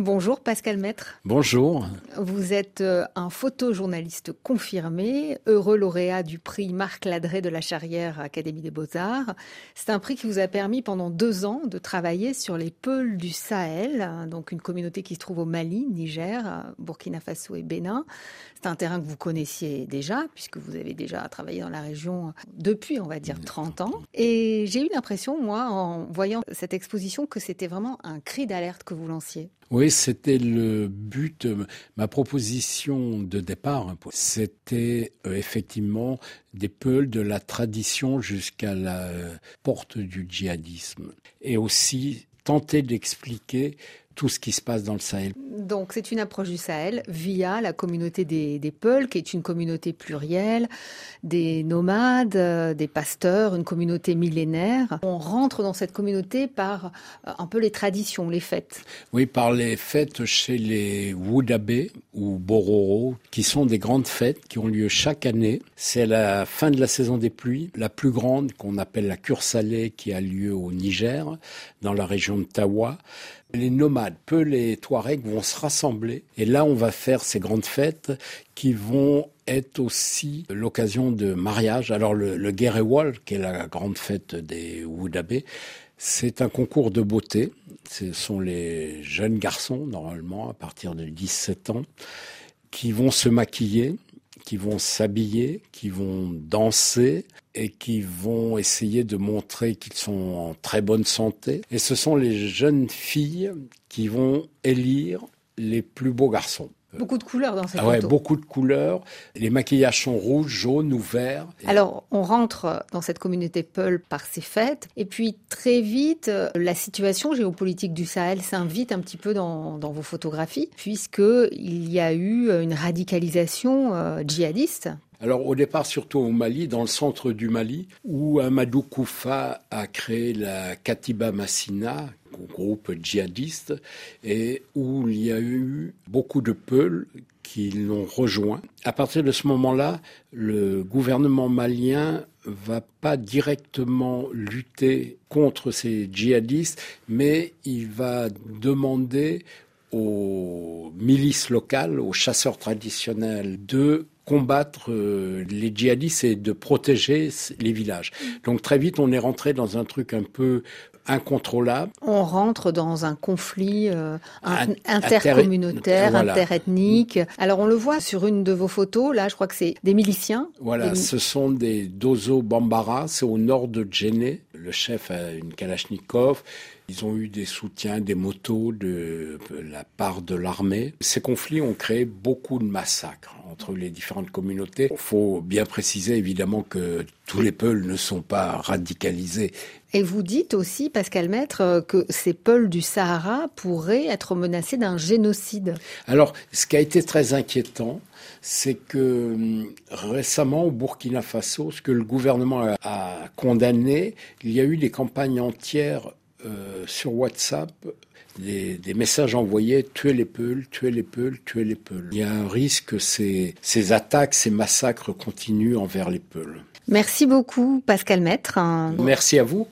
Bonjour Pascal Maître. Bonjour. Vous êtes euh, un photojournaliste confirmé, heureux lauréat du prix Marc Ladré de la Charrière Académie des Beaux-Arts. C'est un prix qui vous a permis pendant deux ans de travailler sur les peuls du Sahel, donc une communauté qui se trouve au Mali, Niger, Burkina Faso et Bénin. C'est un terrain que vous connaissiez déjà, puisque vous avez déjà travaillé dans la région depuis, on va dire, 30 ans. Et j'ai eu l'impression, moi, en voyant cette exposition, que c'était vraiment un cri d'alerte que vous lanciez. Oui, c'était le but. Ma proposition de départ, c'était euh, effectivement des peuls de la tradition jusqu'à la porte du djihadisme. Et aussi tenter d'expliquer tout ce qui se passe dans le Sahel. Donc c'est une approche du Sahel via la communauté des, des Peuls, qui est une communauté plurielle, des nomades, euh, des pasteurs, une communauté millénaire. On rentre dans cette communauté par euh, un peu les traditions, les fêtes. Oui, par les fêtes chez les Wudabé ou Bororo, qui sont des grandes fêtes qui ont lieu chaque année. C'est la fin de la saison des pluies, la plus grande qu'on appelle la cure salée qui a lieu au Niger, dans la région de Tawa. Les nomades, peu les Touaregs vont se rassembler et là on va faire ces grandes fêtes qui vont être aussi l'occasion de mariage. Alors le, le Gerewol, qui est la grande fête des Woudabé, c'est un concours de beauté. Ce sont les jeunes garçons, normalement, à partir de 17 ans, qui vont se maquiller qui vont s'habiller, qui vont danser et qui vont essayer de montrer qu'ils sont en très bonne santé. Et ce sont les jeunes filles qui vont élire les plus beaux garçons. Beaucoup de couleurs dans cette ah ouais, Beaucoup de couleurs. Les maquillages sont rouges, jaunes ou verts. Alors, on rentre dans cette communauté Peul par ces fêtes. Et puis, très vite, la situation géopolitique du Sahel s'invite un petit peu dans, dans vos photographies, puisqu'il y a eu une radicalisation euh, djihadiste alors au départ surtout au Mali, dans le centre du Mali, où Amadou Koufa a créé la Katiba Massina, groupe djihadiste, et où il y a eu beaucoup de Peuls qui l'ont rejoint. À partir de ce moment-là, le gouvernement malien va pas directement lutter contre ces djihadistes, mais il va demander aux milices locales, aux chasseurs traditionnels de combattre euh, les djihadistes et de protéger les villages. Donc très vite, on est rentré dans un truc un peu incontrôlable. On rentre dans un conflit euh, intercommunautaire, interethnique. Alors on le voit sur une de vos photos, là je crois que c'est des miliciens. Voilà, ce sont des Dozo Bambara, c'est au nord de Djenné. Le chef a une Kalachnikov. Ils ont eu des soutiens, des motos de la part de l'armée. Ces conflits ont créé beaucoup de massacres entre les différentes communautés. Il faut bien préciser évidemment que tous les Peuls ne sont pas radicalisés. Et vous dites aussi, Pascal Maître, que ces Peuls du Sahara pourraient être menacés d'un génocide. Alors, ce qui a été très inquiétant, c'est que hum, récemment au Burkina Faso, ce que le gouvernement a condamné, il y a eu des campagnes entières euh, sur WhatsApp des, messages envoyés tuer les Peuls, tuer les Peuls, tuer les Peuls. Il y a un risque que ces, ces attaques, ces massacres continuent envers les Peuls. Merci beaucoup, Pascal Maître. Merci à vous.